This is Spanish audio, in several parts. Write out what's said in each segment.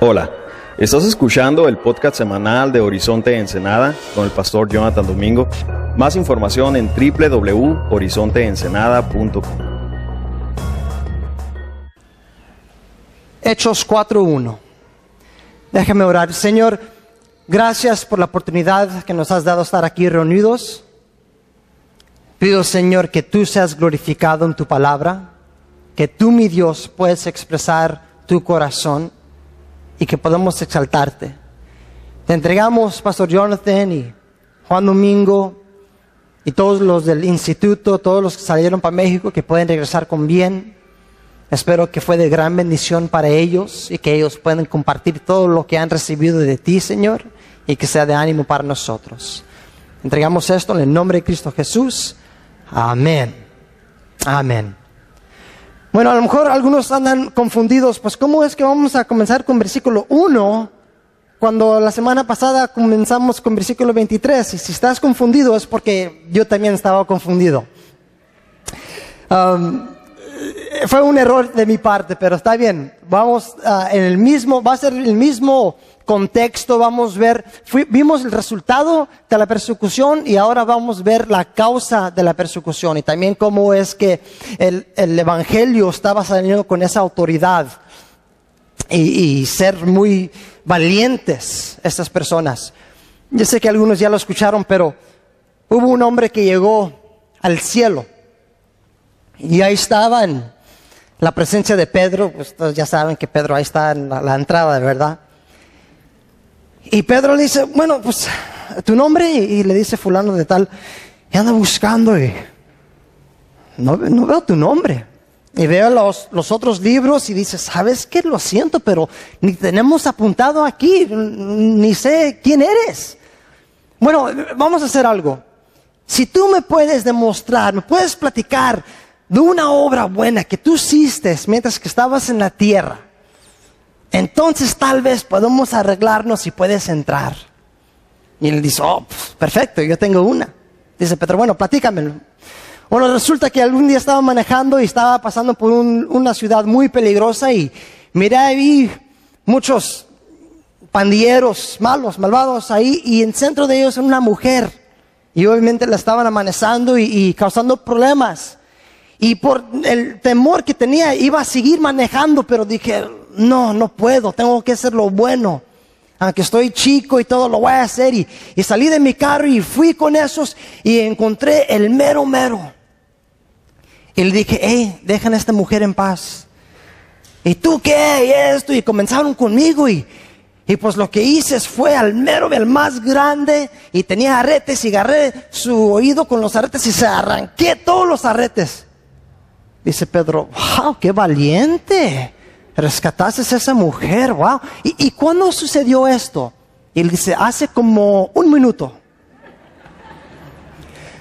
Hola, estás escuchando el podcast semanal de Horizonte Ensenada con el pastor Jonathan Domingo. Más información en www.horizonteensenada.com. Hechos 4.1. Déjame orar. Señor, gracias por la oportunidad que nos has dado estar aquí reunidos. Pido, Señor, que tú seas glorificado en tu palabra, que tú, mi Dios, puedes expresar tu corazón y que podamos exaltarte. Te entregamos, Pastor Jonathan y Juan Domingo y todos los del instituto, todos los que salieron para México, que pueden regresar con bien. Espero que fue de gran bendición para ellos y que ellos puedan compartir todo lo que han recibido de ti, Señor, y que sea de ánimo para nosotros. Entregamos esto en el nombre de Cristo Jesús. Amén. Amén. Bueno, a lo mejor algunos andan confundidos, pues ¿cómo es que vamos a comenzar con versículo 1 cuando la semana pasada comenzamos con versículo 23? Y si estás confundido es porque yo también estaba confundido. Um, fue un error de mi parte, pero está bien. Vamos uh, en el mismo, va a ser el mismo contexto, vamos a ver, vimos el resultado de la persecución y ahora vamos a ver la causa de la persecución y también cómo es que el, el Evangelio estaba saliendo con esa autoridad y, y, ser muy valientes estas personas. Yo sé que algunos ya lo escucharon, pero hubo un hombre que llegó al cielo y ahí estaba en la presencia de Pedro, pues ya saben que Pedro ahí está en la, la entrada, ¿verdad? Y Pedro le dice, bueno, pues, ¿tu nombre? Y, le dice fulano de tal, y anda buscando y no, veo tu nombre. Y veo los, los, otros libros y dice, ¿sabes qué? Lo siento, pero ni tenemos apuntado aquí, ni sé quién eres. Bueno, vamos a hacer algo. Si tú me puedes demostrar, me puedes platicar de una obra buena que tú hiciste mientras que estabas en la tierra, entonces tal vez podemos arreglarnos y puedes entrar. Y él dice, oh, pues, perfecto, yo tengo una. Dice Pedro, bueno, platícamelo. Bueno, resulta que algún día estaba manejando y estaba pasando por un, una ciudad muy peligrosa y miré ahí muchos pandilleros malos, malvados ahí y en centro de ellos una mujer. Y obviamente la estaban amanezando y, y causando problemas. Y por el temor que tenía iba a seguir manejando, pero dije, no, no puedo, tengo que hacer lo bueno. Aunque estoy chico y todo lo voy a hacer. Y, salí de mi carro y fui con esos y encontré el mero mero. Y le dije, hey, dejan a esta mujer en paz. ¿Y tú qué? Y esto. Y comenzaron conmigo y, y pues lo que hice fue al mero, el más grande, y tenía aretes y agarré su oído con los aretes y se arranqué todos los aretes. Dice Pedro, wow, qué valiente. Rescataste a esa mujer, wow. ¿Y, ¿Y cuándo sucedió esto? Él dice, hace como un minuto.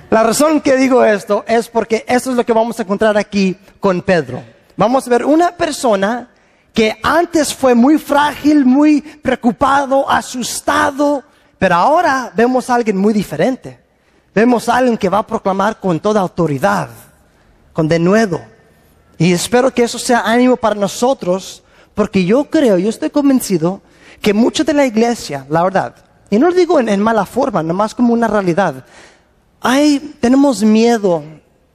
La razón que digo esto es porque esto es lo que vamos a encontrar aquí con Pedro. Vamos a ver una persona que antes fue muy frágil, muy preocupado, asustado, pero ahora vemos a alguien muy diferente. Vemos a alguien que va a proclamar con toda autoridad, con denuedo. Y espero que eso sea ánimo para nosotros, porque yo creo, yo estoy convencido que mucha de la iglesia, la verdad, y no lo digo en, en mala forma, nomás como una realidad, hay, tenemos miedo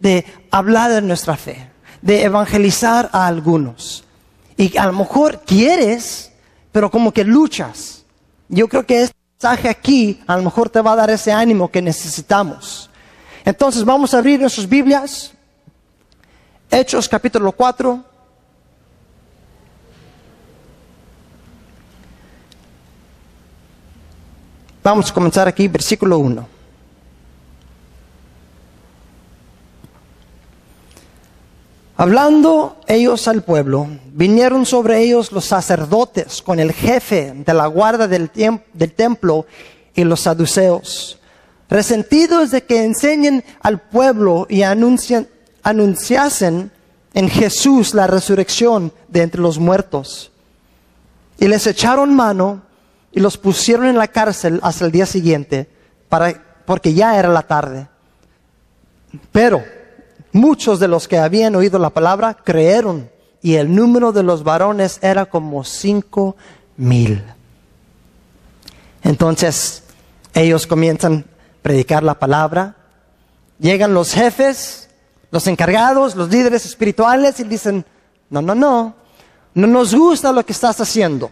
de hablar de nuestra fe, de evangelizar a algunos. Y a lo mejor quieres, pero como que luchas. Yo creo que este mensaje aquí a lo mejor te va a dar ese ánimo que necesitamos. Entonces vamos a abrir nuestras Biblias. Hechos capítulo 4. Vamos a comenzar aquí, versículo 1. Hablando ellos al pueblo, vinieron sobre ellos los sacerdotes con el jefe de la guarda del, del, templo y los saduceos, resentidos de que enseñen al pueblo y anuncien, anunciasen en Jesús la resurrección de entre los muertos. Y les echaron mano y los pusieron en la cárcel hasta el día siguiente, para, porque ya era la tarde. Pero Muchos de los que habían oído la palabra creyeron y el número de los varones era como cinco mil. Entonces, ellos comienzan a predicar la palabra. Llegan los jefes, los encargados, los líderes espirituales y dicen, no, no, no, no nos gusta lo que estás haciendo.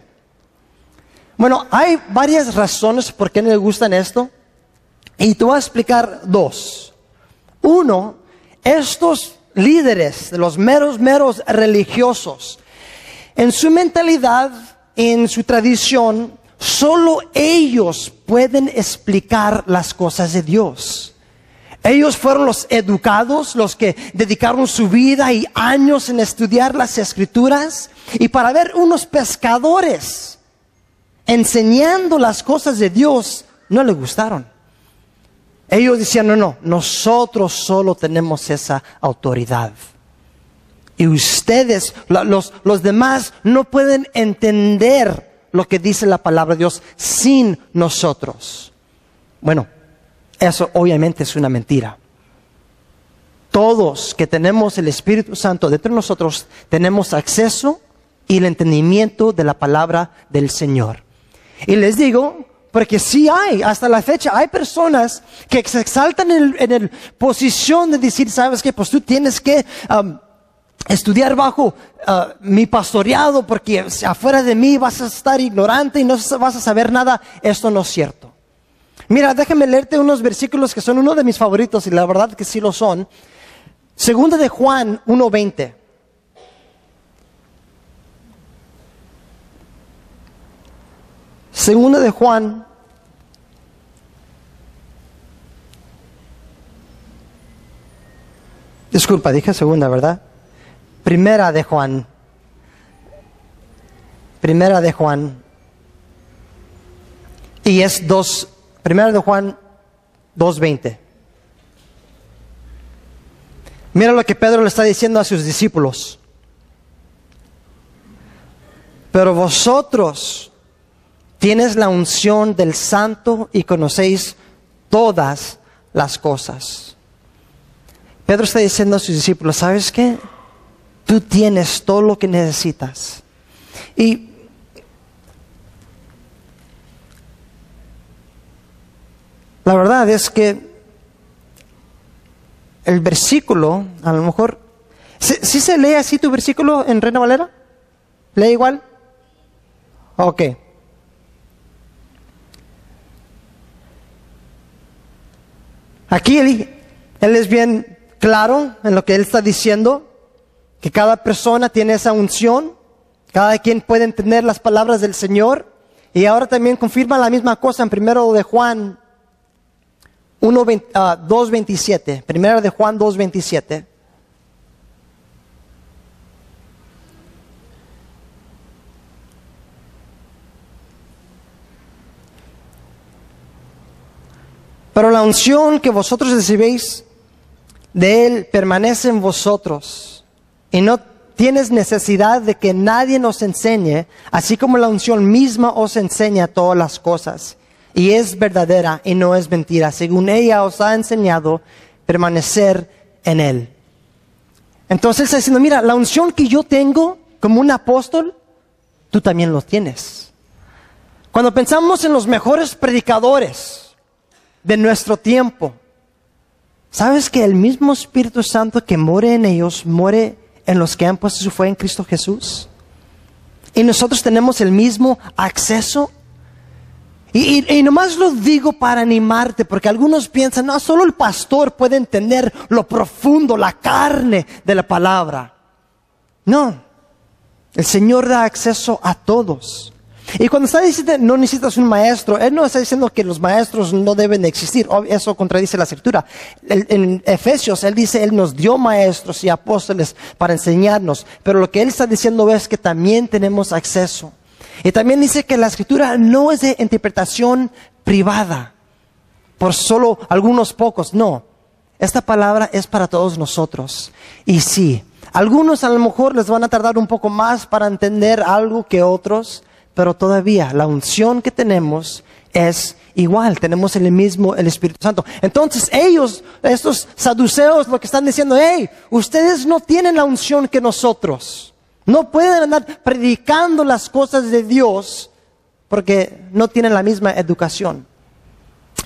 Bueno, hay varias razones por qué no le gustan esto. Y te voy a explicar dos. Uno, estos líderes, de los meros, meros religiosos, en su mentalidad, en su tradición, solo ellos pueden explicar las cosas de Dios. Ellos fueron los educados, los que dedicaron su vida y años en estudiar las escrituras. Y para ver unos pescadores enseñando las cosas de Dios, no le gustaron. Ellos decían, no, no, nosotros solo tenemos esa autoridad. Y ustedes, los, los demás, no pueden entender lo que dice la palabra de Dios sin nosotros. Bueno, eso obviamente es una mentira. Todos que tenemos el Espíritu Santo dentro de nosotros tenemos acceso y el entendimiento de la palabra del Señor. Y les digo, porque sí hay, hasta la fecha, hay personas que se exaltan en, la posición de decir, sabes que, pues tú tienes que um, estudiar bajo uh, mi pastoreado porque afuera de mí vas a estar ignorante y no vas a saber nada. Esto no es cierto. Mira, déjame leerte unos versículos que son uno de mis favoritos y la verdad que sí lo son. Segunda de Juan 1.20. Segunda de Juan Disculpa, dije segunda, ¿verdad? Primera de Juan. Primera de Juan. Y es dos, primera de Juan 2.20. Mira lo que Pedro le está diciendo a sus discípulos. Pero vosotros tienes la unción del santo y conocéis todas las cosas. Pedro está diciendo a sus discípulos, ¿sabes qué? Tú tienes todo lo que necesitas. Y la verdad es que el versículo, a lo mejor, ¿sí, se lee así tu versículo en Reina Valera? ¿Lee igual? Ok. Aquí él, él es bien claro en lo que él está diciendo que cada persona tiene esa unción, cada quien puede entender las palabras del Señor. Y ahora también confirma la misma cosa en primero de Juan 2.27. Ah, primero de Juan 2.27. Pero la unción que vosotros recibéis de Él permanece en vosotros y no tienes necesidad de que nadie nos enseñe, así como la unción misma os enseña todas las cosas. Y es verdadera y no es mentira, según ella os ha enseñado permanecer en Él. Entonces está diciendo, mira, la unción que yo tengo como un apóstol, tú también lo tienes. Cuando pensamos en los mejores predicadores de nuestro tiempo, ¿sabes que el mismo Espíritu Santo que muere en ellos muere en los que han puesto su fe en Cristo Jesús. Y nosotros tenemos el mismo acceso. Y, nomás lo digo para animarte, porque algunos piensan, no, solo el pastor puede entender lo profundo, la carne de la palabra. No, el Señor da acceso a todos. Y cuando está diciendo no necesitas un maestro, Él no está diciendo que los maestros no deben existir. Eso contradice la escritura. En Efesios, Él dice, Él nos dio maestros y apóstoles para enseñarnos. Pero lo que Él está diciendo es que también tenemos acceso. Y también dice que la escritura no es de interpretación privada por solo algunos pocos. No. Esta palabra es para todos nosotros. Y sí, algunos a lo mejor les van a tardar un poco más para entender algo que otros pero todavía la unción que tenemos es igual, tenemos el mismo, el Espíritu Santo. Entonces ellos, estos saduceos, lo que están diciendo, hey, ustedes no tienen la unción que nosotros. No pueden andar predicando las cosas de Dios porque no tienen la misma educación.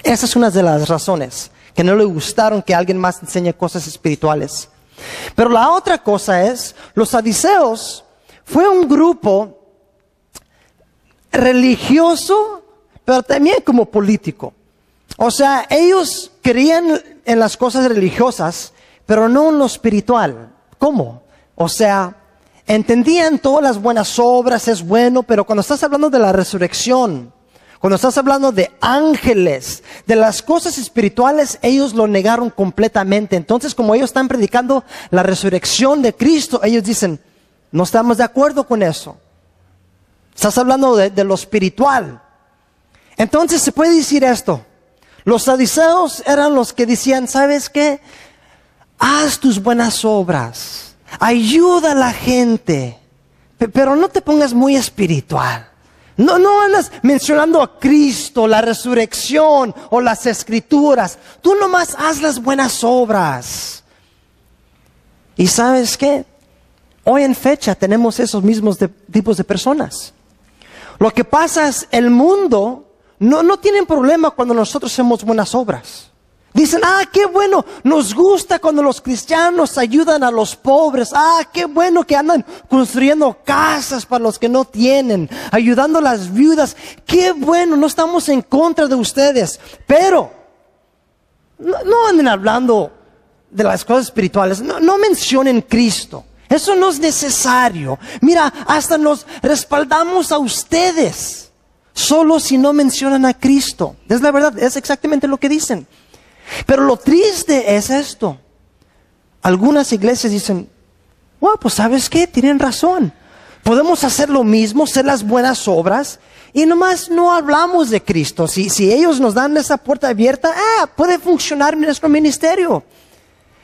Esa es una de las razones, que no le gustaron que alguien más enseñe cosas espirituales. Pero la otra cosa es, los sadiceos fue un grupo religioso, pero también como político. O sea, ellos creían en las cosas religiosas, pero no en lo espiritual. ¿Cómo? O sea, entendían todas las buenas obras, es bueno, pero cuando estás hablando de la resurrección, cuando estás hablando de ángeles, de las cosas espirituales, ellos lo negaron completamente. Entonces, como ellos están predicando la resurrección de Cristo, ellos dicen, no estamos de acuerdo con eso. Estás hablando de, lo espiritual. Entonces se puede decir esto. Los sadiceos eran los que decían, ¿sabes qué? Haz tus buenas obras. Ayuda a la gente. Pero no te pongas muy espiritual. No, no andas mencionando a Cristo, la resurrección o las escrituras. Tú nomás haz las buenas obras. ¿Y sabes qué? Hoy en fecha tenemos esos mismos tipos de personas. Lo que pasa es, el mundo no, no tiene problema cuando nosotros hacemos buenas obras. Dicen, ah, qué bueno, nos gusta cuando los cristianos ayudan a los pobres. Ah, qué bueno que andan construyendo casas para los que no tienen, ayudando a las viudas. Qué bueno, no estamos en contra de ustedes. Pero, no, anden hablando de las cosas espirituales, no, no mencionen Cristo. Eso no es necesario. Mira, hasta nos respaldamos a ustedes, solo si no mencionan a Cristo. Es la verdad, es exactamente lo que dicen. Pero lo triste es esto. Algunas iglesias dicen, wow, pues sabes qué, tienen razón. Podemos hacer lo mismo, hacer las buenas obras y nomás no hablamos de Cristo. Si, si ellos nos dan esa puerta abierta, ah, puede funcionar nuestro ministerio.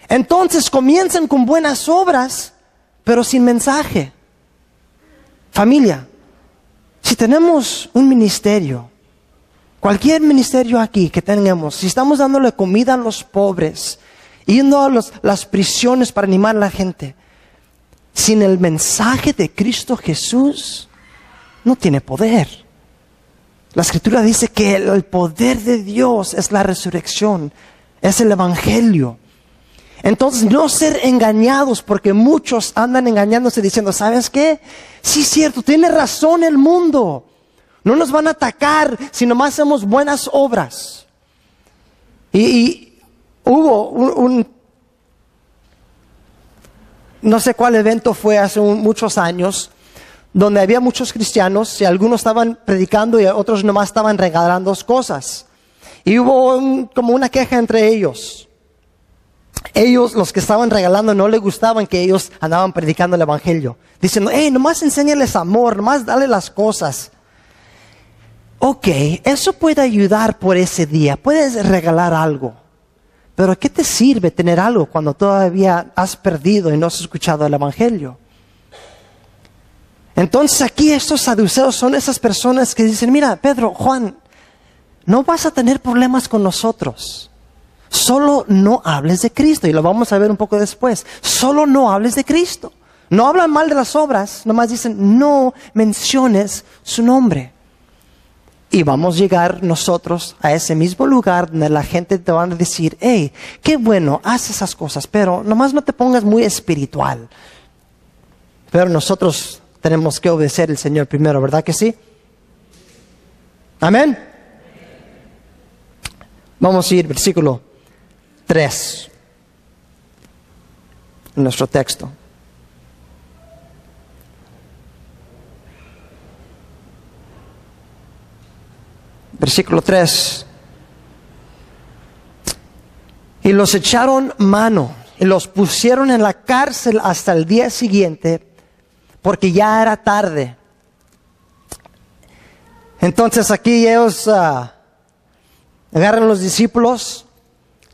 Entonces comienzan con buenas obras, pero sin mensaje. Familia, si tenemos un ministerio Cualquier ministerio aquí que tengamos, si estamos dándole comida a los pobres, yendo a las prisiones para animar a la gente, sin el mensaje de Cristo Jesús, no tiene poder. La escritura dice que el poder de Dios es la resurrección, es el Evangelio. Entonces, no ser engañados, porque muchos andan engañándose diciendo, ¿sabes qué? Sí, cierto, tiene razón el mundo. No nos van a atacar si nomás hacemos buenas obras. Y, hubo un, no sé cuál evento fue hace muchos años, donde había muchos cristianos y algunos estaban predicando y otros nomás estaban regalando cosas. Y hubo como una queja entre ellos. Ellos, los que estaban regalando, no les gustaban que ellos andaban predicando el Evangelio. Diciendo, hey, nomás enséñales amor, nomás dale las cosas ok, eso puede ayudar por ese día, puedes regalar algo, pero ¿qué te sirve tener algo cuando todavía has perdido y no has escuchado el Evangelio? Entonces aquí estos saduceos son esas personas que dicen, mira, Pedro, Juan, no vas a tener problemas con nosotros. Solo no hables de Cristo. Y lo vamos a ver un poco después. Solo no hables de Cristo. No hablan mal de las obras, nomás dicen, no menciones su nombre. Y vamos a llegar nosotros a ese mismo lugar donde la gente te va a decir, hey, qué bueno, haz esas cosas, pero nomás no te pongas muy espiritual. Pero nosotros tenemos que obedecer al Señor primero, ¿verdad que sí? Amén. Vamos a ir, versículo 3, en nuestro texto. Versículo 3. Y los echaron mano y los pusieron en la cárcel hasta el día siguiente porque ya era tarde. Entonces aquí ellos ah, agarran a los discípulos,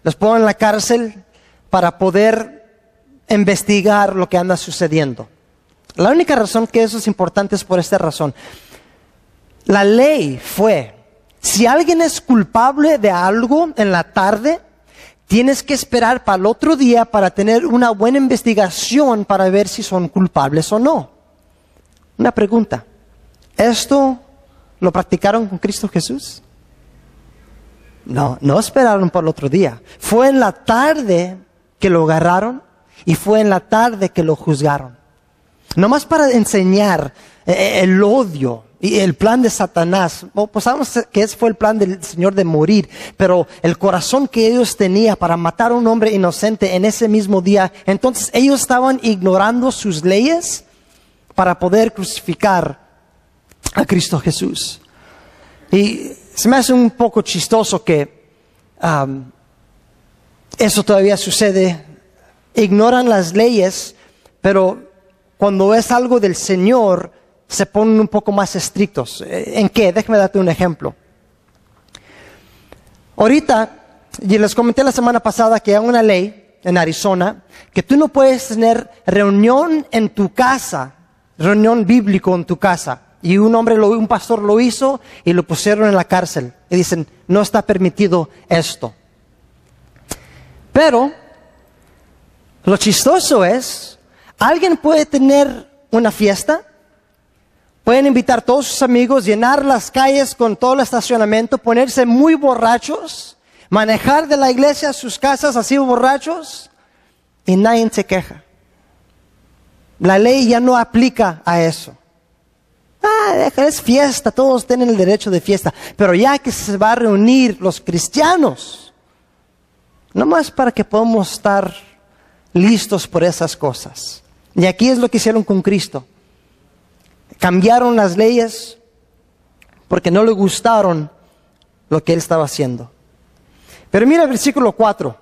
los ponen en la cárcel para poder investigar lo que anda sucediendo. La única razón que eso es importante es por esta razón. La ley fue si alguien es culpable de algo en la tarde, tienes que esperar para el otro día para tener una buena investigación para ver si son culpables o no. Una pregunta. ¿Esto lo practicaron con Cristo Jesús? No, no esperaron por el otro día. Fue en la tarde que lo agarraron y fue en la tarde que lo juzgaron. Nomás para enseñar el odio y el plan de Satanás. Pues sabemos que ese fue el plan del Señor de morir, pero el corazón que ellos tenían para matar a un hombre inocente en ese mismo día, entonces ellos estaban ignorando sus leyes para poder crucificar a Cristo Jesús. Y se me hace un poco chistoso que eso todavía sucede. Ignoran las leyes, pero cuando es algo del Señor, se ponen un poco más estrictos. ¿En qué? Déjame darte un ejemplo. Ahorita, y les comenté la semana pasada que hay una ley en Arizona que tú no puedes tener reunión en tu casa, reunión bíblico en tu casa. Y un hombre, un pastor lo hizo y lo pusieron en la cárcel. Y dicen, no está permitido esto. Pero, lo chistoso es, alguien puede tener una fiesta, pueden invitar a todos sus amigos, llenar las calles con todo el estacionamiento, ponerse muy borrachos, manejar de la iglesia a sus casas así borrachos, y nadie se queja. La ley ya no aplica a eso. Ah, es fiesta, todos tienen el derecho de fiesta. Pero ya que se va a reunir los cristianos, no más para que podamos estar listos por esas cosas. Y aquí es lo que hicieron con Cristo. Cambiaron las leyes porque no le gustaron lo que él estaba haciendo. Pero mira el versículo 4.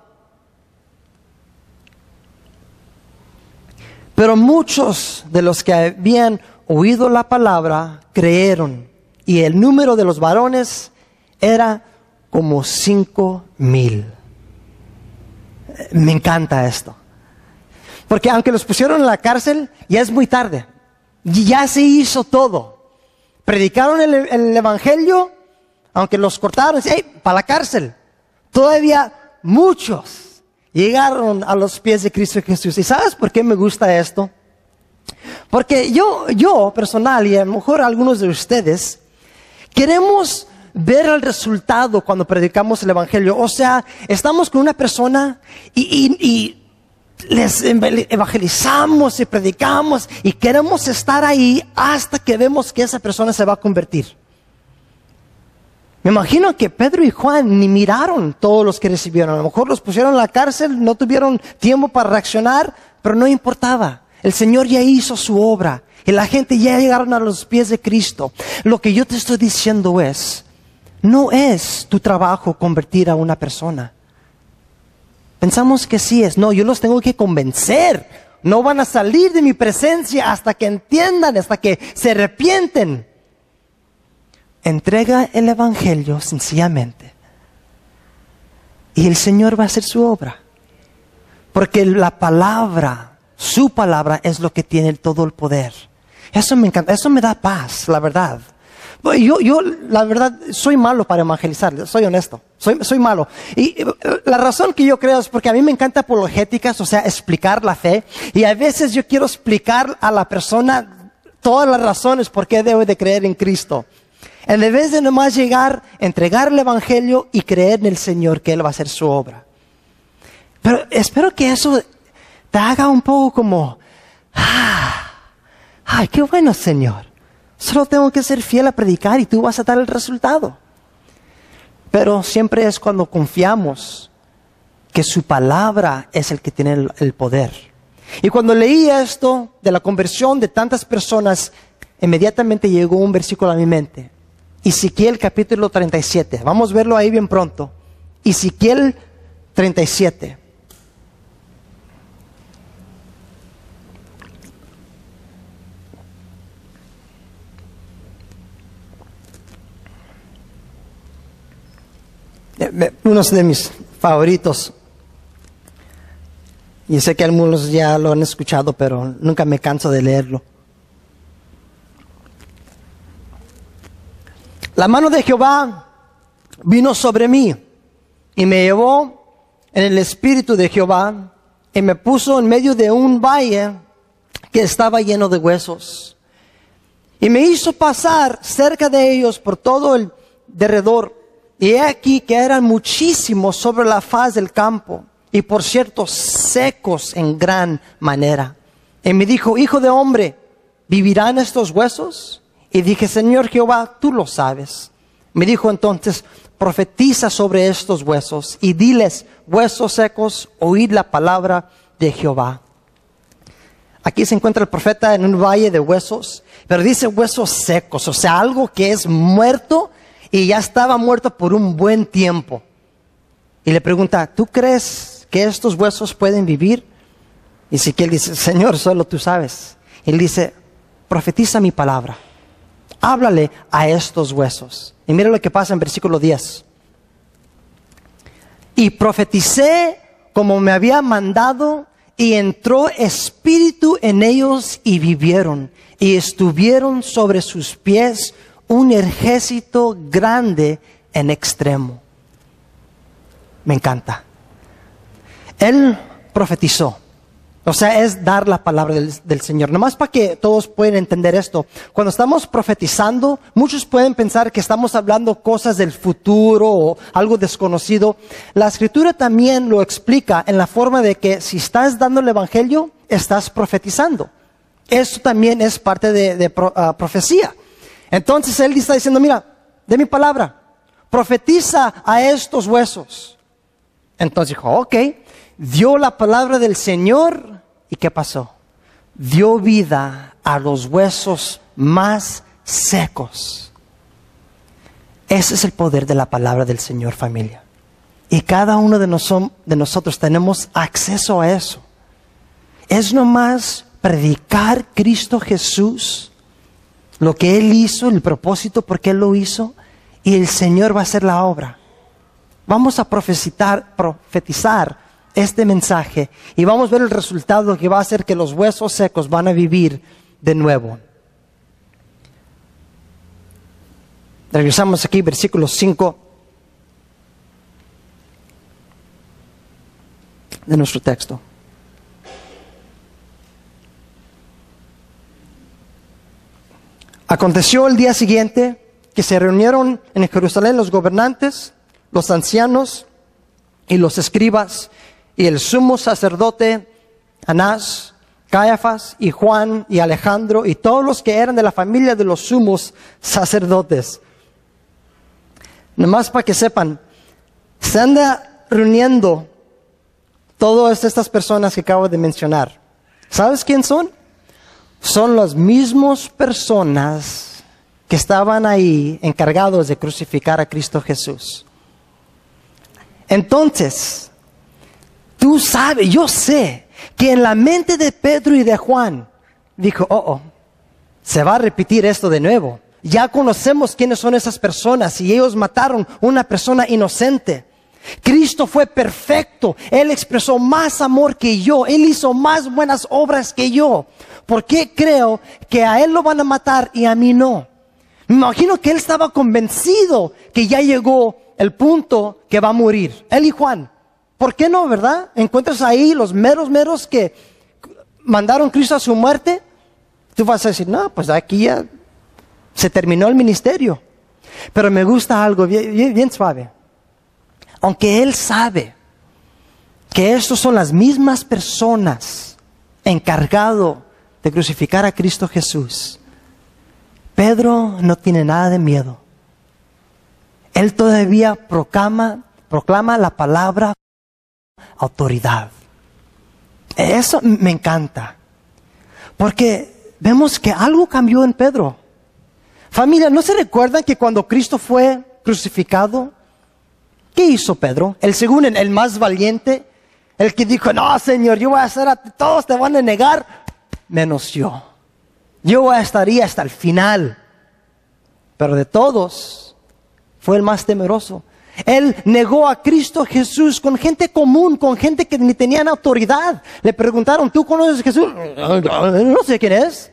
Pero muchos de los que habían oído la palabra, creyeron. Y el número de los varones era como cinco mil. Me encanta esto. Porque aunque los pusieron en la cárcel, ya es muy tarde. Ya se hizo todo. Predicaron el, Evangelio, aunque los cortaron, hey, para la cárcel. Todavía muchos llegaron a los pies de Cristo Jesús. ¿Y sabes por qué me gusta esto? Porque yo, yo personal y a lo mejor algunos de ustedes, queremos ver el resultado cuando predicamos el Evangelio. O sea, estamos con una persona y, y, les evangelizamos y predicamos y queremos estar ahí hasta que vemos que esa persona se va a convertir. Me imagino que Pedro y Juan ni miraron todos los que recibieron. A lo mejor los pusieron en la cárcel, no tuvieron tiempo para reaccionar, pero no importaba. El Señor ya hizo su obra y la gente ya llegaron a los pies de Cristo. Lo que yo te estoy diciendo es, no es tu trabajo convertir a una persona. Pensamos que sí es. No, yo los tengo que convencer. No van a salir de mi presencia hasta que entiendan, hasta que se arrepienten. Entrega el Evangelio sencillamente. Y el Señor va a hacer su obra. Porque la palabra su palabra es lo que tiene todo el poder. Eso me encanta, eso me da paz, la verdad. Yo, yo, la verdad, soy malo para evangelizar, soy honesto, soy, soy malo. Y la razón que yo creo es porque a mí me encanta apologéticas, o sea, explicar la fe. Y a veces yo quiero explicar a la persona todas las razones por qué debe de creer en Cristo. En vez de nomás llegar, entregar el Evangelio y creer en el Señor que Él va a hacer su obra. Pero espero que eso te haga un poco como, ah, ay, qué bueno Señor. Solo tengo que ser fiel a predicar y tú vas a dar el resultado. Pero siempre es cuando confiamos que su palabra es el que tiene el, poder. Y cuando leí esto de la conversión de tantas personas, inmediatamente llegó un versículo a mi mente. Ezequiel capítulo 37. Vamos a verlo ahí bien pronto. Ezequiel 37. Uno de mis favoritos. Y sé que algunos ya lo han escuchado, pero nunca me canso de leerlo. La mano de Jehová vino sobre mí y me llevó en el espíritu de Jehová y me puso en medio de un valle que estaba lleno de huesos. Y me hizo pasar cerca de ellos por todo el derredor. Y he aquí que eran muchísimos sobre la faz del campo, y por cierto secos en gran manera. Y me dijo, hijo de hombre, ¿vivirán estos huesos? Y dije, Señor Jehová, tú lo sabes. Me dijo entonces, profetiza sobre estos huesos y diles, huesos secos, oíd la palabra de Jehová. Aquí se encuentra el profeta en un valle de huesos, pero dice huesos secos, o sea, algo que es muerto y ya estaba muerto por un buen tiempo. Y le pregunta, ¿tú crees que estos huesos pueden vivir? Y Ezequiel dice, Señor, solo tú sabes. Él dice, profetiza mi palabra. Háblale a estos huesos. Y mira lo que pasa en versículo 10. Y profeticé como me había mandado y entró espíritu en ellos y vivieron y estuvieron sobre sus pies un ejército grande en extremo. Me encanta. Él profetizó. O sea, es dar la palabra del, del Señor. Nomás para que todos puedan entender esto. Cuando estamos profetizando, muchos pueden pensar que estamos hablando cosas del futuro o algo desconocido. La escritura también lo explica en la forma de que si estás dando el Evangelio, estás profetizando. Eso también es parte de, de ah, profecía. Entonces él está diciendo, mira, de mi palabra, profetiza a estos huesos. Entonces dijo, ok, dio la palabra del Señor y ¿qué pasó? Dio vida a los huesos más secos. Ese es el poder de la palabra del Señor familia. Y cada uno de, de nosotros tenemos acceso a eso. Es nomás predicar Cristo Jesús, lo que Él hizo, el propósito por qué Él lo hizo, y el Señor va a hacer la obra. Vamos a profetizar, profetizar este mensaje y vamos a ver el resultado que va a hacer que los huesos secos van a vivir de nuevo. Regresamos aquí, versículo 5 de nuestro texto. Aconteció el día siguiente que se reunieron en Jerusalén los gobernantes, los ancianos y los escribas y el sumo sacerdote Anás, Caifás y Juan y Alejandro y todos los que eran de la familia de los sumos sacerdotes. Nomás para que sepan, se anda reuniendo todas estas personas que acabo de mencionar. ¿Sabes quién son? Son las mismas personas que estaban ahí encargados de crucificar a Cristo Jesús. Entonces, tú sabes, yo sé que en la mente de Pedro y de Juan dijo, oh, oh, se va a repetir esto de nuevo. Ya conocemos quiénes son esas personas y ellos mataron una persona inocente. Cristo fue perfecto. Él expresó más amor que yo. Él hizo más buenas obras que yo. ¿Por qué creo que a Él lo van a matar y a mí no? Me imagino que Él estaba convencido que ya llegó el punto que va a morir. Él y Juan. ¿Por qué no, verdad? Encuentras ahí los meros, meros que mandaron Cristo a su muerte. Tú vas a decir, no, pues aquí ya se terminó el ministerio. Pero me gusta algo bien, bien- bien suave. Aunque Él sabe que estos son las mismas personas encargado de crucificar a Cristo Jesús, Pedro no tiene nada de miedo. Él todavía proclama, proclama la palabra autoridad. Eso me encanta. Porque vemos que algo cambió en Pedro. Familia, ¿no se recuerdan que cuando Cristo fue crucificado, ¿qué hizo Pedro? El segundo, el más valiente, el que dijo, no, Señor, yo voy a hacer a todos te van a negar, menos yo. Yo voy a estar ahí hasta el final. Pero de todos, fue el más temeroso. Él negó a Cristo Jesús con gente común, con gente que ni tenían autoridad. Le preguntaron, ¿tú conoces a Jesús? No sé quién es.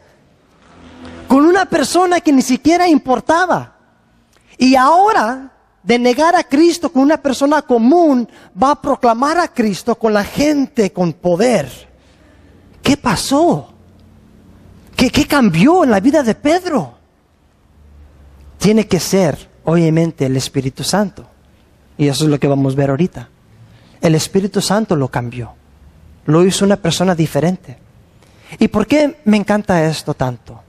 Con una persona que ni siquiera importaba. Y ahora, de negar a Cristo con una persona común, va a proclamar a Cristo con la gente con poder. ¿Qué pasó? ¿Qué, qué cambió en la vida de Pedro? tiene que ser, obviamente, el Espíritu Santo. Y eso es lo que vamos a ver ahorita. El Espíritu Santo lo cambió. Lo hizo una persona diferente. ¿Y por qué me encanta esto tanto?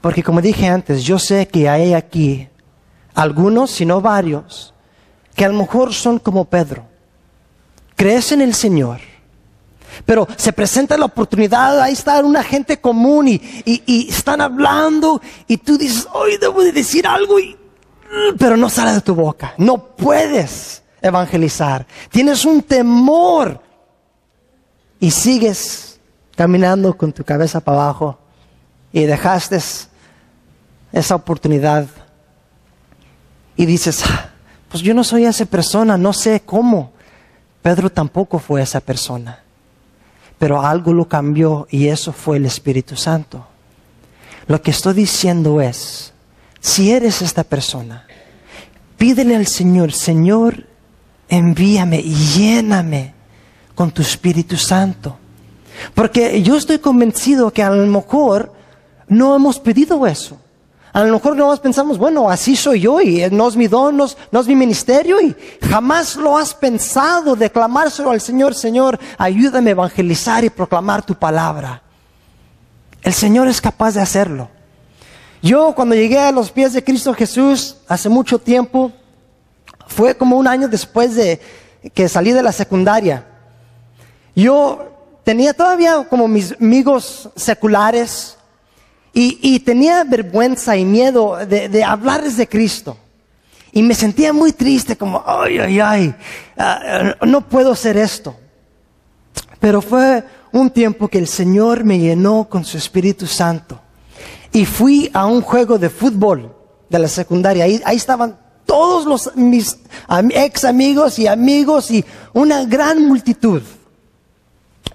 Porque como dije antes, yo sé que hay aquí algunos, si no varios, que a lo mejor son como Pedro. Crees en el Señor, pero se presenta la oportunidad, ahí está una gente común y, y, están hablando y tú dices, hoy debo de decir algo, y, pero no sale de tu boca. No puedes evangelizar. Tienes un temor y sigues caminando con tu cabeza para abajo y dejaste esa oportunidad y dices, ah, pues yo no soy esa persona, no sé cómo. Pedro tampoco fue esa persona, pero algo lo cambió y eso fue el Espíritu Santo. Lo que estoy diciendo es, si eres esta persona, pídele al Señor, Señor, envíame y lléname con tu Espíritu Santo. Porque yo estoy convencido que a lo mejor no hemos pedido eso. A lo mejor no pensamos, bueno, así soy yo y no es mi don, no es, mi ministerio y jamás lo has pensado de clamárselo al Señor, Señor, ayúdame a evangelizar y proclamar tu palabra. El Señor es capaz de hacerlo. Yo cuando llegué a los pies de Cristo Jesús hace mucho tiempo, fue como un año después de que salí de la secundaria. Yo tenía todavía como mis amigos seculares, y, tenía vergüenza y miedo de, hablarles de Cristo. Y me sentía muy triste, como, ay, ay, ay, ah, no puedo hacer esto. Pero fue un tiempo que el Señor me llenó con su Espíritu Santo. Y fui a un juego de fútbol de la secundaria. Ahí, ahí estaban todos los, mis ex amigos y amigos y una gran multitud.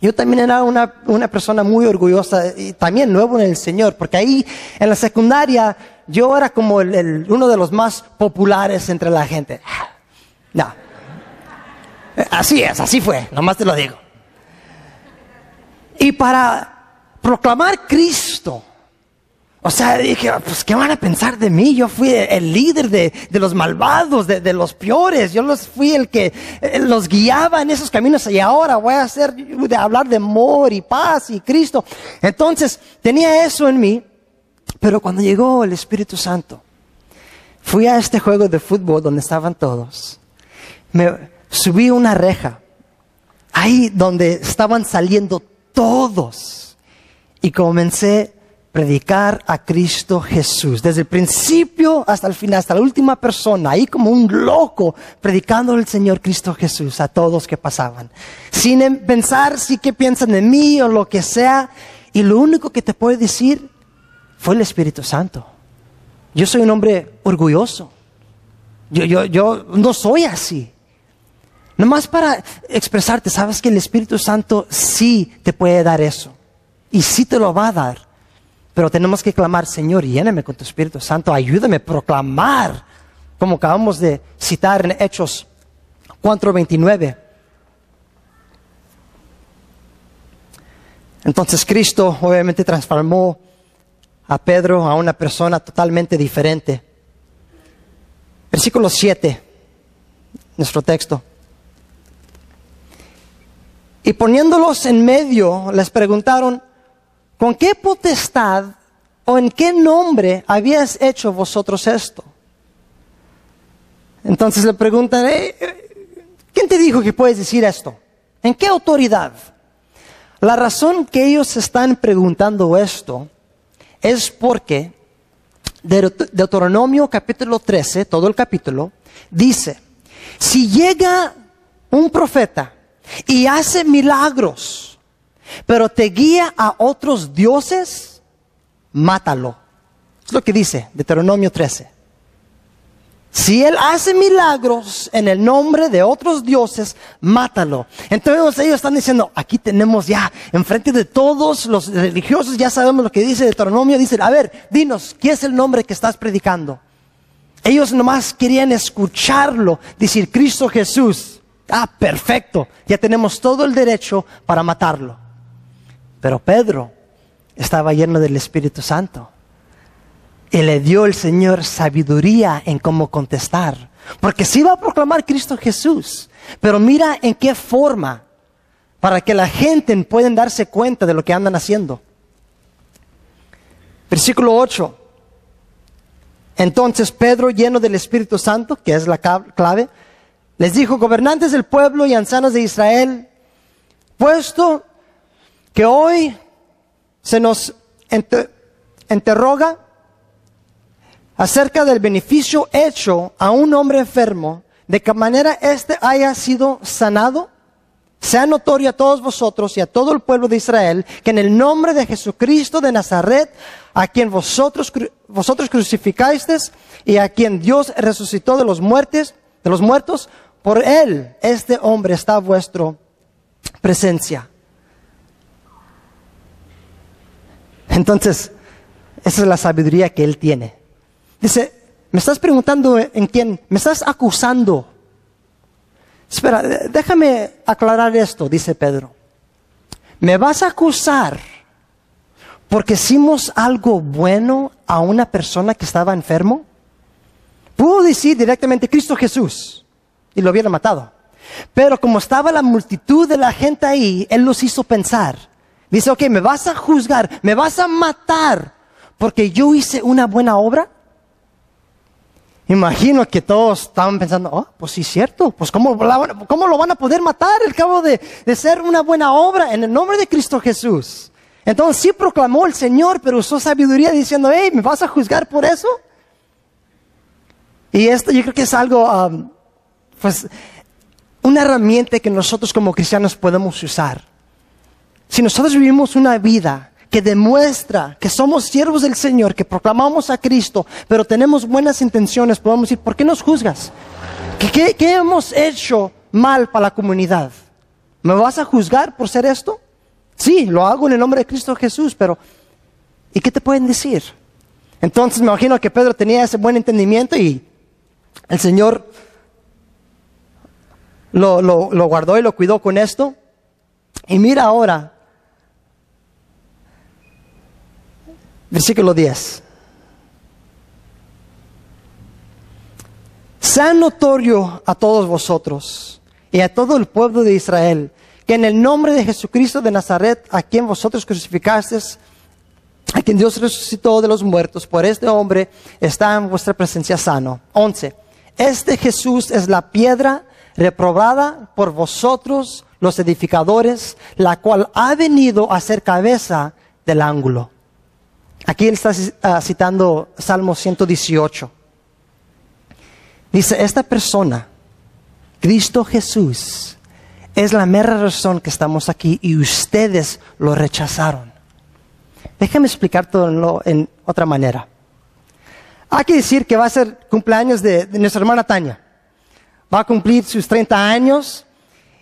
Yo también era una, una, persona muy orgullosa y también nuevo en el Señor, porque ahí en la secundaria yo era como el, uno de los más populares entre la gente. No. Así es, así fue, nomás te lo digo. Y para proclamar Cristo, o sea, dije, pues, ¿qué van a pensar de mí? Yo fui el líder de, los malvados, de, los peores. Yo los fui el que eh, los guiaba en esos caminos y ahora voy a hacer, de hablar de amor y paz y Cristo. Entonces, tenía eso en mí, pero cuando llegó el Espíritu Santo, fui a este juego de fútbol donde estaban todos. Me subí una reja, ahí donde estaban saliendo todos. Y comencé predicar a Cristo Jesús, desde el principio hasta el final, hasta la última persona, ahí como un loco, predicando el Señor Cristo Jesús a todos que pasaban, sin em, pensar si qué piensan de mí o lo que sea, y lo único que te puedo decir fue el Espíritu Santo. Yo soy un hombre orgulloso. Yo, yo, yo no soy así. Nomás para expresarte, sabes que el Espíritu Santo sí te puede dar eso. Y sí te lo va a dar. Pero tenemos que clamar, Señor, lléname con tu Espíritu Santo, ayúdame a proclamar, como acabamos de citar en Hechos 4:29. Entonces Cristo obviamente transformó a Pedro a una persona totalmente diferente. Versículo 7, nuestro texto. Y poniéndolos en medio, les preguntaron, ¿con qué potestad o en qué nombre habías hecho vosotros esto? Entonces le preguntan, eh, ¿quién te dijo que puedes decir esto? ¿En qué autoridad? La razón que ellos están preguntando esto es porque Deuteronomio capítulo 13, todo el capítulo, dice, si llega un profeta y hace milagros, pero te guía a otros dioses, mátalo. Es lo que dice Deuteronomio 13. Si él hace milagros en el nombre de otros dioses, mátalo. Entonces ellos están diciendo, aquí tenemos ya, enfrente de todos los religiosos, ya sabemos lo que dice Deuteronomio, dicen, a ver, dinos, ¿qué es el nombre que estás predicando? Ellos nomás querían escucharlo, decir Cristo Jesús. Ah, perfecto, ya tenemos todo el derecho para matarlo. Pero Pedro estaba lleno del Espíritu Santo. Y le dio el Señor sabiduría en cómo contestar. Porque sí va a proclamar Cristo Jesús. Pero mira en qué forma. Para que la gente pueda darse cuenta de lo que andan haciendo. Versículo 8. Entonces Pedro, lleno del Espíritu Santo, que es la clave, les dijo, gobernantes del pueblo y ancianos de Israel, puesto que hoy se nos interroga acerca del beneficio hecho a un hombre enfermo, de qué manera éste haya sido sanado, sea notorio a todos vosotros y a todo el pueblo de Israel que en el nombre de Jesucristo de Nazaret, a quien vosotros, vosotros crucificasteis y a quien Dios resucitó de los muertos, de los muertos, por él este hombre está a vuestra presencia. Entonces, esa es la sabiduría que él tiene. Dice, me estás preguntando en quién, me estás acusando. Espera, déjame aclarar esto, dice Pedro. ¿Me vas a acusar porque hicimos algo bueno a una persona que estaba enfermo? Pudo decir directamente Cristo Jesús y lo hubiera matado. Pero como estaba la multitud de la gente ahí, Él los hizo pensar. Dice, ok, me vas a juzgar, me vas a matar porque yo hice una buena obra. Imagino que todos estaban pensando, oh, pues sí, cierto, pues ¿cómo, cómo lo van a poder matar al cabo de, de ser una buena obra en el nombre de Cristo Jesús? Entonces sí proclamó el Señor, pero usó sabiduría diciendo, hey, ¿me vas a juzgar por eso? Y esto yo creo que es algo, um, pues, una herramienta que nosotros como cristianos podemos usar. Si nosotros vivimos una vida que demuestra que somos siervos del Señor, que proclamamos a Cristo, pero tenemos buenas intenciones, podemos decir, ¿por qué nos juzgas? ¿Qué, hemos hecho mal para la comunidad? ¿Me vas a juzgar por ser esto? Sí, lo hago en el nombre de Cristo Jesús, pero ¿y qué te pueden decir? Entonces me imagino que Pedro tenía ese buen entendimiento y el Señor lo guardó y lo cuidó con esto. Y mira ahora Versículo 10. Sea notorio a todos vosotros y a todo el pueblo de Israel que en el nombre de Jesucristo de Nazaret, a quien vosotros crucificasteis, a quien Dios resucitó de los muertos, por este hombre está en vuestra presencia sano. 11. Este Jesús es la piedra reprobada por vosotros los edificadores, la cual ha venido a ser cabeza del ángulo. Aquí él está ah, citando Salmo 118. Dice, esta persona, Cristo Jesús, es la mera razón que estamos aquí y ustedes lo rechazaron. Déjame explicar todo en otra manera. Hay que decir que va a ser cumpleaños de, nuestra hermana Tania. Va a cumplir sus 30 años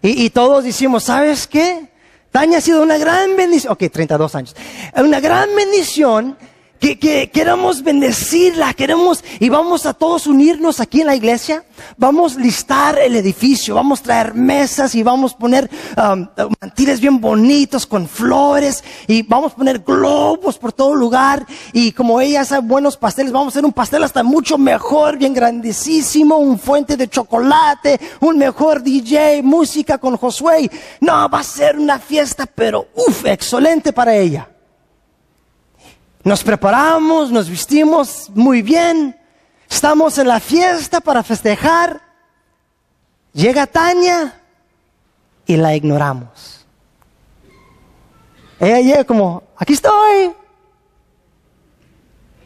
y, y todos decimos, ¿sabes qué? Tania ha sido una gran bendición. Ok, 32 años. Una gran bendición que, que, queremos bendecirla, queremos y vamos a todos unirnos aquí en la iglesia. Vamos a listar el edificio, vamos a traer mesas y vamos a poner um, mantiles bien bonitos con flores y vamos a poner globos por todo lugar. Y como ella hace buenos pasteles, vamos a hacer un pastel hasta mucho mejor, bien grandísimo, un fuente de chocolate, un mejor DJ, música con Josué. No, va a ser una fiesta, pero uff, excelente para ella. Nos preparamos, nos vestimos muy bien, estamos en la fiesta para festejar. Llega Tania y la ignoramos. Ella llega como, aquí estoy.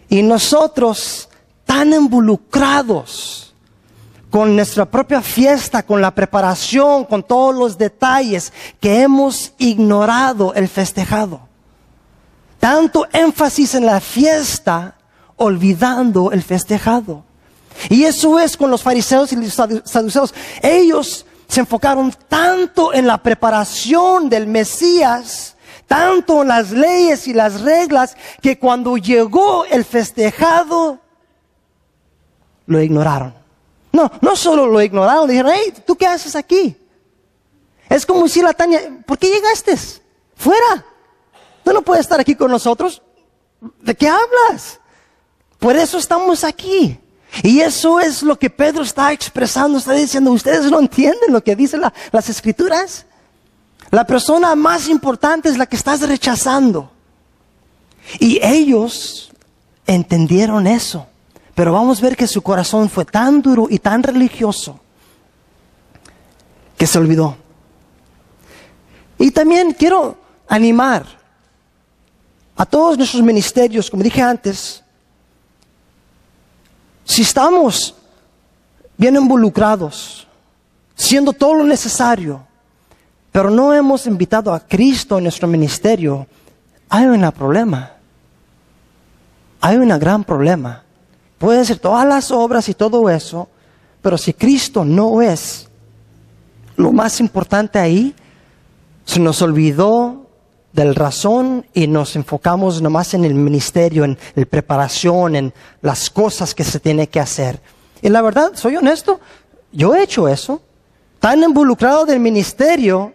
Y nosotros, tan involucrados con nuestra propia fiesta, con la preparación, con todos los detalles, que hemos ignorado el festejado tanto énfasis en la fiesta, olvidando el festejado. Y eso es con los fariseos y los saduceos. Ellos se enfocaron tanto en la preparación del Mesías, tanto en las leyes y las reglas, que cuando llegó el festejado, lo ignoraron. No, no solo lo ignoraron, dijeron, hey, ¿tú qué haces aquí? Es como decir a Tania, ¿por qué llegaste? Fuera. Tú no puedes estar aquí con nosotros. ¿De qué hablas? Por eso estamos aquí. Y eso es lo que Pedro está expresando, está diciendo, ustedes no entienden lo que dicen las escrituras. La persona más importante es la que estás rechazando. Y ellos entendieron eso. Pero vamos a ver que su corazón fue tan duro y tan religioso que se olvidó. Y también quiero animar a todos nuestros ministerios, como dije antes, si estamos bien involucrados, siendo todo lo necesario, pero no hemos invitado a Cristo en nuestro ministerio, hay un problema. Hay un gran problema. Pueden ser todas las obras y todo eso, pero si Cristo no es lo más importante ahí, se nos olvidó del razón y nos enfocamos nomás en el ministerio, en la preparación, en las cosas que se tiene que hacer. Y la verdad, soy honesto, yo he hecho eso, tan involucrado del ministerio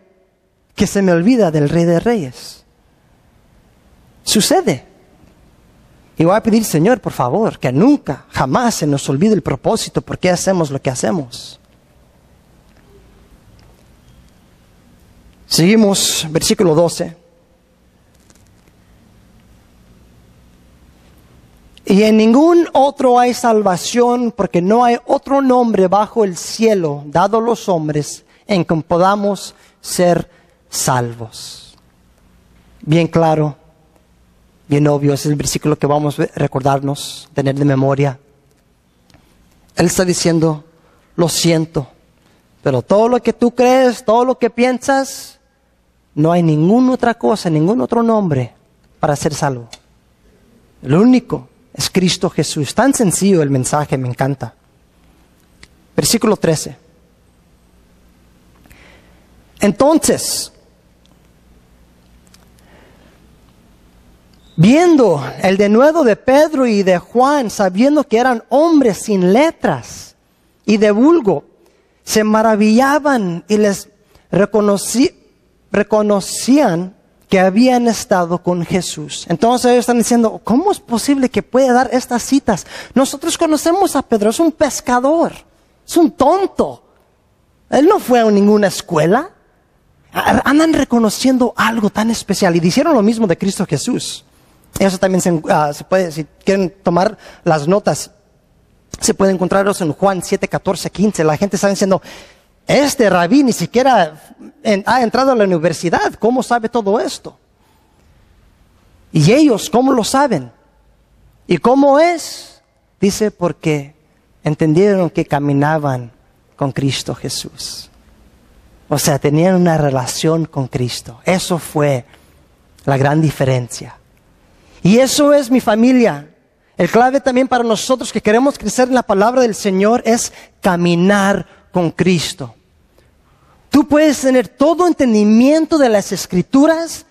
que se me olvida del Rey de Reyes. Sucede. Y voy a pedir, Señor, por favor, que nunca, jamás se nos olvide el propósito, por qué hacemos lo que hacemos. Seguimos, versículo 12. Y en ningún otro hay salvación, porque no hay otro nombre bajo el cielo dado a los hombres en que podamos ser salvos. Bien claro, bien obvio, es el versículo que vamos a recordarnos, tener de memoria. Él está diciendo, lo siento, pero todo lo que tú crees, todo lo que piensas, no hay ninguna otra cosa, ningún otro nombre para ser salvo. El único es Cristo Jesús. Tan sencillo el mensaje, me encanta. Versículo 13. Entonces, viendo el denuedo de Pedro y de Juan, sabiendo que eran hombres sin letras y de vulgo, se maravillaban y les reconocían que habían estado con Jesús. Entonces ellos están diciendo, ¿cómo es posible que pueda dar estas citas? Nosotros conocemos a Pedro, es un pescador, es un tonto. Él no fue a ninguna escuela. Andan reconociendo algo tan especial y dijeron lo mismo de Cristo Jesús. Eso también se, ah, se puede, si quieren tomar las notas, se puede encontrarlos en Juan 7, 14, 15. La gente está diciendo, este rabí ni siquiera ha entrado a la universidad. ¿Cómo sabe todo esto? Y ellos, ¿cómo lo saben? ¿Y cómo es? Dice, porque entendieron que caminaban con Cristo Jesús. O sea, tenían una relación con Cristo. Eso fue la gran diferencia. Y eso es mi familia. El clave también para nosotros que queremos crecer en la palabra del Señor es caminar con Cristo. Tú puedes tener todo entendimiento de las escrituras,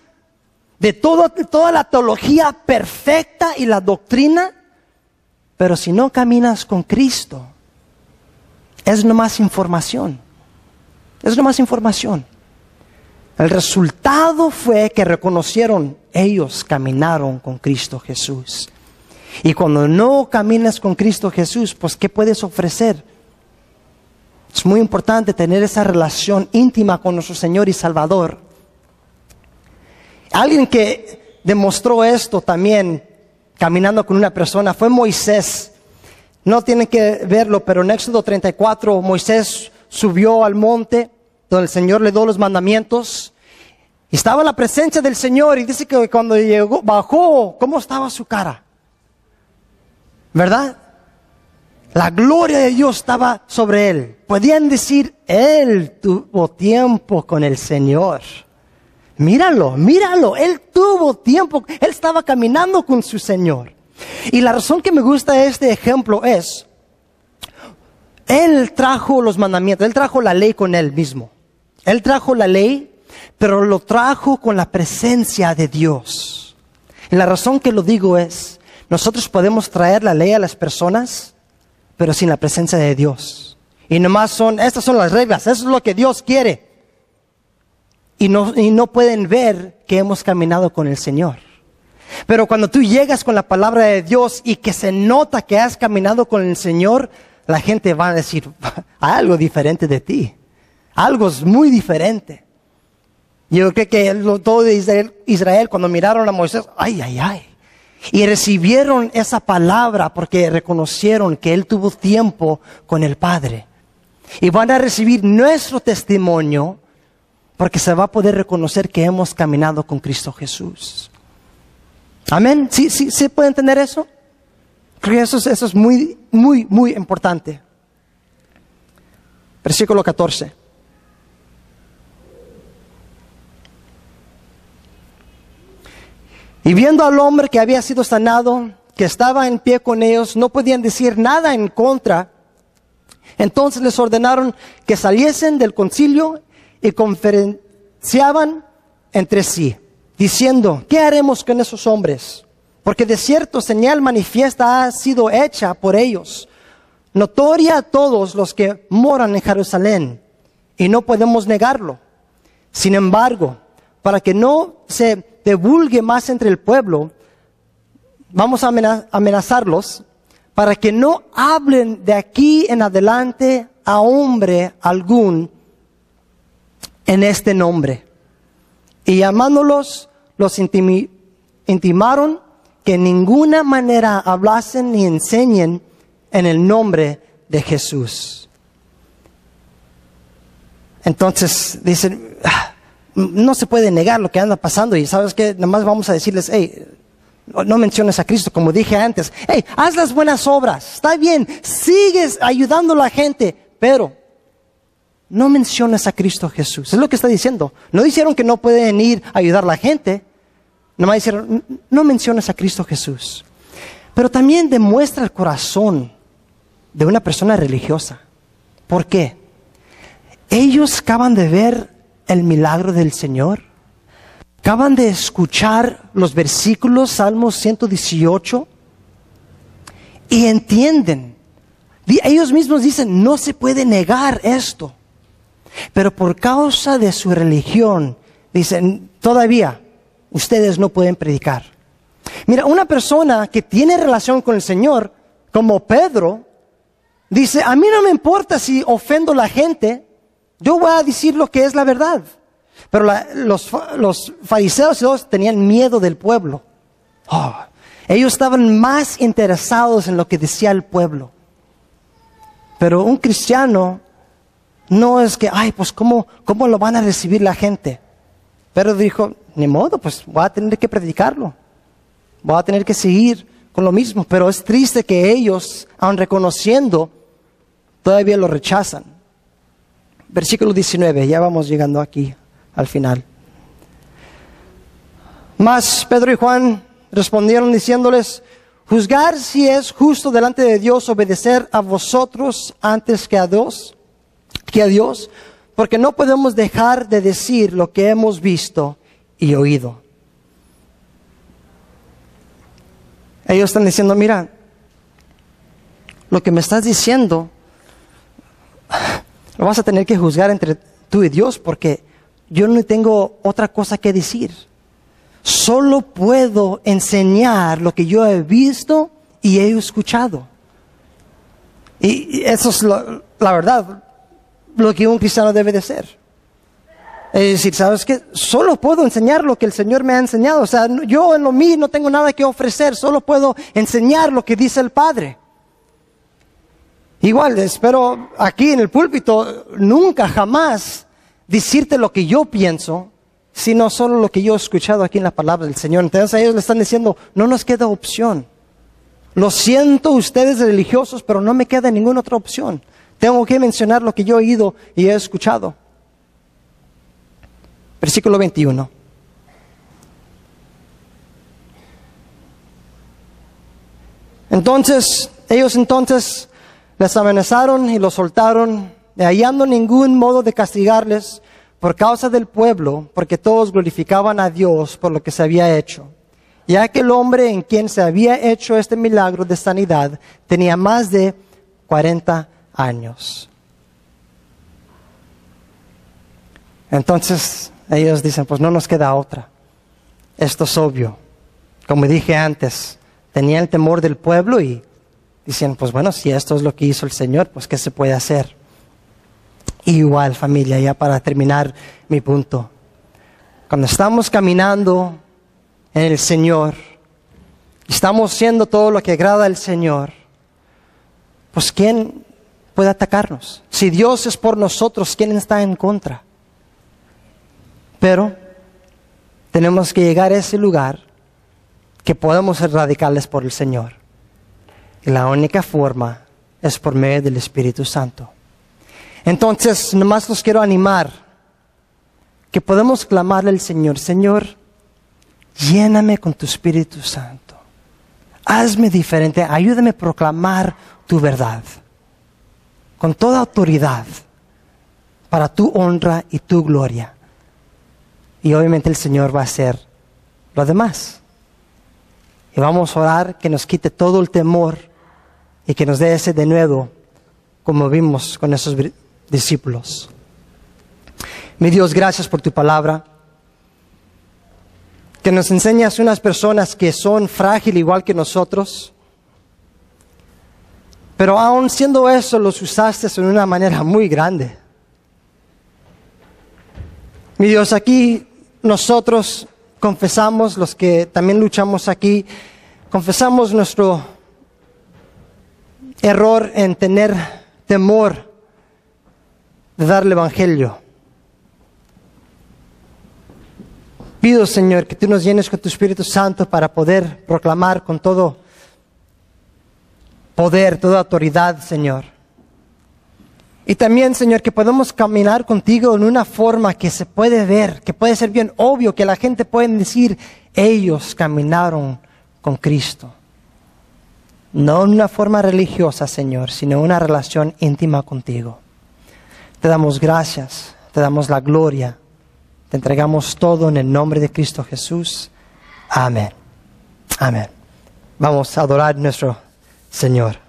de toda la teología perfecta y la doctrina, pero si no caminas con Cristo, es nomás información. Es nomás información. El resultado fue que reconocieron, ellos caminaron con Cristo Jesús. Y cuando no caminas con Cristo Jesús, pues ¿qué puedes ofrecer? Es muy importante tener esa relación íntima con nuestro Señor y Salvador. Alguien que demostró esto también caminando con una persona fue Moisés. No tienen que verlo, pero en Éxodo 34 Moisés subió al monte donde el Señor le dio los mandamientos. Estaba en la presencia del Señor y dice que cuando llegó, bajó, ¿cómo estaba su cara? ¿Verdad? La gloria de Dios estaba sobre él. Podían decir, él tuvo tiempo con el Señor. Míralo, míralo, él tuvo tiempo, él estaba caminando con su Señor. Y la razón que me gusta este ejemplo es, él trajo los mandamientos, él trajo la ley con él mismo. Él trajo la ley, pero lo trajo con la presencia de Dios. Y la razón que lo digo es, nosotros podemos traer la ley a las personas, pero sin la presencia de Dios. Y nomás son, estas son las reglas, eso es lo que Dios quiere. Y no, y no pueden ver que hemos caminado con el Señor. Pero cuando tú llegas con la palabra de Dios y que se nota que has caminado con el Señor, la gente va a decir algo diferente de ti. Algo es muy diferente. Yo creo que todo Israel, Israel cuando miraron a Moisés, ay, ay, ay. Y recibieron esa palabra porque reconocieron que él tuvo tiempo con el Padre. Y van a recibir nuestro testimonio porque se va a poder reconocer que hemos caminado con Cristo Jesús. Amén. ¿Sí, sí, sí puede entender eso? Creo que eso, es, eso es muy, muy, muy importante. Versículo 14. Y viendo al hombre que había sido sanado, que estaba en pie con ellos, no podían decir nada en contra. Entonces les ordenaron que saliesen del concilio y conferenciaban entre sí, diciendo, ¿qué haremos con esos hombres? Porque de cierto señal manifiesta ha sido hecha por ellos, notoria a todos los que moran en Jerusalén, y no podemos negarlo. Sin embargo, para que no se divulgue más entre el pueblo, vamos a amenazarlos para que no hablen de aquí en adelante a hombre algún en este nombre. Y llamándolos, los intimaron que en ninguna manera hablasen ni enseñen en el nombre de Jesús. Entonces dicen, ah, no se puede negar lo que anda pasando y sabes que nada más vamos a decirles, hey, no menciones a Cristo, como dije antes, hey, haz las buenas obras, está bien, sigues ayudando a la gente, pero no menciones a Cristo Jesús. Es lo que está diciendo. No dijeron que no pueden ir a ayudar a la gente. Nomás dijeron, no menciones a Cristo Jesús. Pero también demuestra el corazón de una persona religiosa. ¿Por qué? Ellos acaban de ver el milagro del Señor. Acaban de escuchar los versículos, Salmos 118, y entienden. Ellos mismos dicen, no se puede negar esto. Pero por causa de su religión, dicen, todavía ustedes no pueden predicar. Mira, una persona que tiene relación con el Señor, como Pedro, dice, a mí no me importa si ofendo a la gente, yo voy a decir lo que es la verdad. Pero los, fariseos tenían miedo del pueblo. Oh, ellos estaban más interesados en lo que decía el pueblo. Pero un cristiano no es que, ay, pues ¿cómo, cómo lo van a recibir la gente. Pero dijo, ni modo, pues voy a tener que predicarlo. Voy a tener que seguir con lo mismo. Pero es triste que ellos, aun reconociendo, todavía lo rechazan. Versículo 19, ya vamos llegando aquí al final. Mas Pedro y Juan respondieron diciéndoles, juzgar si es justo delante de Dios obedecer a vosotros antes que a Dios que a Dios, porque no podemos dejar de decir lo que hemos visto y oído. Ellos están diciendo, mira, lo que me estás diciendo, lo vas a tener que juzgar entre tú y Dios porque yo no tengo otra cosa que decir. Solo puedo enseñar lo que yo he visto y he escuchado. Y eso es la verdad lo que un cristiano debe de ser. Es decir, ¿sabes qué? Solo puedo enseñar lo que el Señor me ha enseñado. O sea, yo en lo mío no tengo nada que ofrecer, solo puedo enseñar lo que dice el Padre. Igual, espero aquí en el púlpito nunca, jamás decirte lo que yo pienso, sino solo lo que yo he escuchado aquí en la palabra del Señor. Entonces ellos le están diciendo, no nos queda opción. Lo siento ustedes religiosos, pero no me queda ninguna otra opción. Tengo que mencionar lo que yo he oído y he escuchado. Versículo 21. Entonces, ellos entonces les amenazaron y los soltaron, hallando ningún modo de castigarles por causa del pueblo, porque todos glorificaban a Dios por lo que se había hecho. Ya que el hombre en quien se había hecho este milagro de sanidad tenía más de 40 años. Entonces ellos dicen, pues no nos queda otra. Esto es obvio. como dije antes, tenían el temor del pueblo y decían, pues bueno, si esto es lo que hizo el Señor, pues ¿qué se puede hacer? igual, familia, ya para terminar mi punto. Cuando estamos caminando en el Señor, estamos haciendo todo lo que agrada al Señor, pues ¿quién puede atacarnos? Si Dios es por nosotros, ¿quién está en contra? Pero tenemos que llegar a ese lugar que podemos ser radicales por el Señor. La única forma es por medio del Espíritu Santo. Entonces, nomás los quiero animar que podemos clamarle al Señor, Señor, lléname con tu Espíritu Santo. Hazme diferente, ayúdame a proclamar tu verdad con toda autoridad para tu honra y tu gloria. Y obviamente el Señor va a hacer lo demás. Y vamos a orar que nos quite todo el temor y que nos dé ese de nuevo, como vimos con esos discípulos. Mi Dios, gracias por tu palabra. Que nos enseñas unas personas que son frágiles igual que nosotros. Pero aun siendo eso, los usaste en una manera muy grande. Mi Dios, aquí nosotros confesamos, los que también luchamos aquí, confesamos nuestro error en tener temor de dar el Evangelio. Pido, Señor, que tú nos llenes con tu Espíritu Santo para poder proclamar con todo poder, toda autoridad, Señor. Y también, Señor, que podamos caminar contigo en una forma que se puede ver, que puede ser bien obvio, que la gente puede decir, ellos caminaron con Cristo. No en una forma religiosa, Señor, sino una relación íntima contigo. Te damos gracias, te damos la gloria, te entregamos todo en el nombre de Cristo Jesús. Amén. Amén. Vamos a adorar a nuestro Señor.